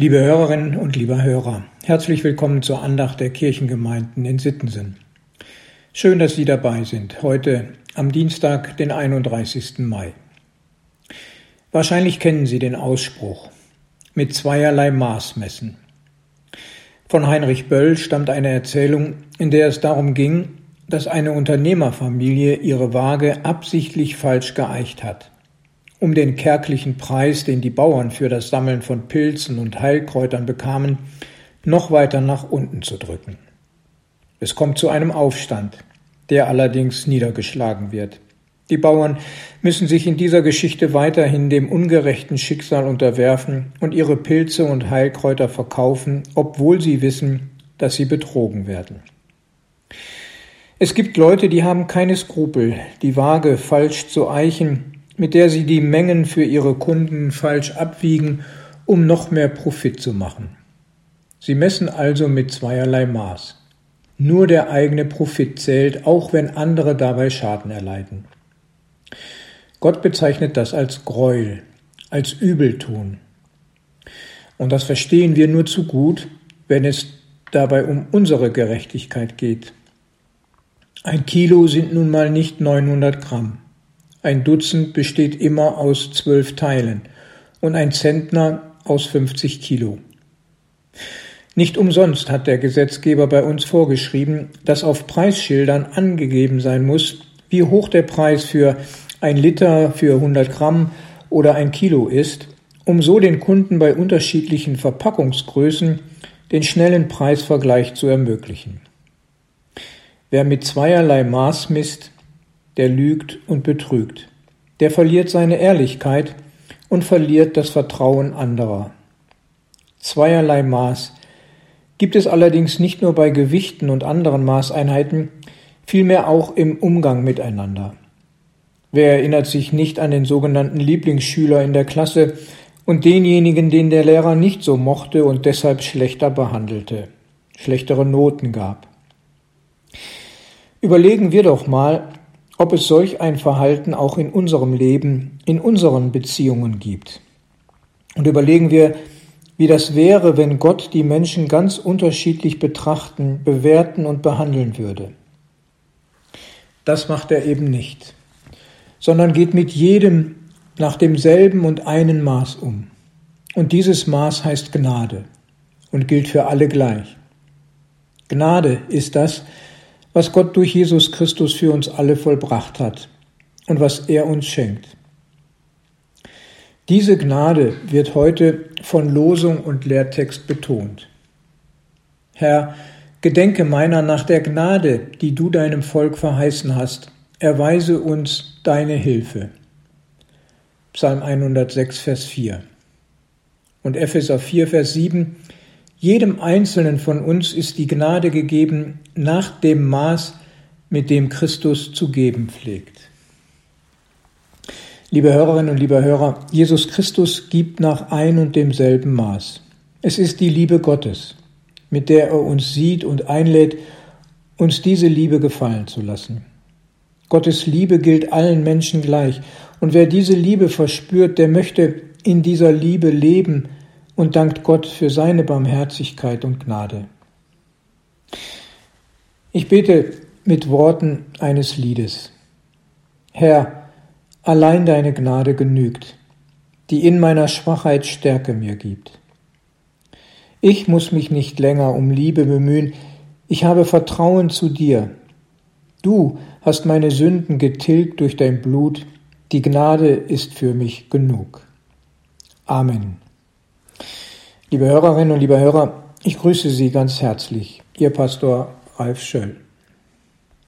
Liebe Hörerinnen und lieber Hörer, herzlich willkommen zur Andacht der Kirchengemeinden in Sittensen. Schön, dass Sie dabei sind, heute am Dienstag, den 31. Mai. Wahrscheinlich kennen Sie den Ausspruch mit zweierlei Maß messen. Von Heinrich Böll stammt eine Erzählung, in der es darum ging, dass eine Unternehmerfamilie ihre Waage absichtlich falsch geeicht hat um den kärglichen Preis, den die Bauern für das Sammeln von Pilzen und Heilkräutern bekamen, noch weiter nach unten zu drücken. Es kommt zu einem Aufstand, der allerdings niedergeschlagen wird. Die Bauern müssen sich in dieser Geschichte weiterhin dem ungerechten Schicksal unterwerfen und ihre Pilze und Heilkräuter verkaufen, obwohl sie wissen, dass sie betrogen werden. Es gibt Leute, die haben keine Skrupel, die Waage falsch zu eichen mit der sie die Mengen für ihre Kunden falsch abwiegen, um noch mehr Profit zu machen. Sie messen also mit zweierlei Maß. Nur der eigene Profit zählt, auch wenn andere dabei Schaden erleiden. Gott bezeichnet das als Gräuel, als Übeltun. Und das verstehen wir nur zu gut, wenn es dabei um unsere Gerechtigkeit geht. Ein Kilo sind nun mal nicht 900 Gramm. Ein Dutzend besteht immer aus zwölf Teilen und ein Zentner aus 50 Kilo. Nicht umsonst hat der Gesetzgeber bei uns vorgeschrieben, dass auf Preisschildern angegeben sein muss, wie hoch der Preis für ein Liter für 100 Gramm oder ein Kilo ist, um so den Kunden bei unterschiedlichen Verpackungsgrößen den schnellen Preisvergleich zu ermöglichen. Wer mit zweierlei Maß misst, der lügt und betrügt. Der verliert seine Ehrlichkeit und verliert das Vertrauen anderer. Zweierlei Maß gibt es allerdings nicht nur bei Gewichten und anderen Maßeinheiten, vielmehr auch im Umgang miteinander. Wer erinnert sich nicht an den sogenannten Lieblingsschüler in der Klasse und denjenigen, den der Lehrer nicht so mochte und deshalb schlechter behandelte, schlechtere Noten gab? Überlegen wir doch mal, ob es solch ein Verhalten auch in unserem Leben, in unseren Beziehungen gibt. Und überlegen wir, wie das wäre, wenn Gott die Menschen ganz unterschiedlich betrachten, bewerten und behandeln würde. Das macht er eben nicht, sondern geht mit jedem nach demselben und einen Maß um. Und dieses Maß heißt Gnade und gilt für alle gleich. Gnade ist das, was Gott durch Jesus Christus für uns alle vollbracht hat und was er uns schenkt. Diese Gnade wird heute von Losung und Lehrtext betont. Herr, gedenke meiner nach der Gnade, die du deinem Volk verheißen hast, erweise uns deine Hilfe. Psalm 106, Vers 4. Und Epheser 4, Vers 7. Jedem Einzelnen von uns ist die Gnade gegeben nach dem Maß, mit dem Christus zu geben pflegt. Liebe Hörerinnen und liebe Hörer, Jesus Christus gibt nach ein und demselben Maß. Es ist die Liebe Gottes, mit der er uns sieht und einlädt, uns diese Liebe gefallen zu lassen. Gottes Liebe gilt allen Menschen gleich, und wer diese Liebe verspürt, der möchte in dieser Liebe leben, und dankt Gott für seine Barmherzigkeit und Gnade. Ich bete mit Worten eines Liedes. Herr, allein deine Gnade genügt, die in meiner Schwachheit Stärke mir gibt. Ich muss mich nicht länger um Liebe bemühen, ich habe Vertrauen zu dir. Du hast meine Sünden getilgt durch dein Blut, die Gnade ist für mich genug. Amen. Liebe Hörerinnen und liebe Hörer, ich grüße Sie ganz herzlich. Ihr Pastor Ralf Schöll.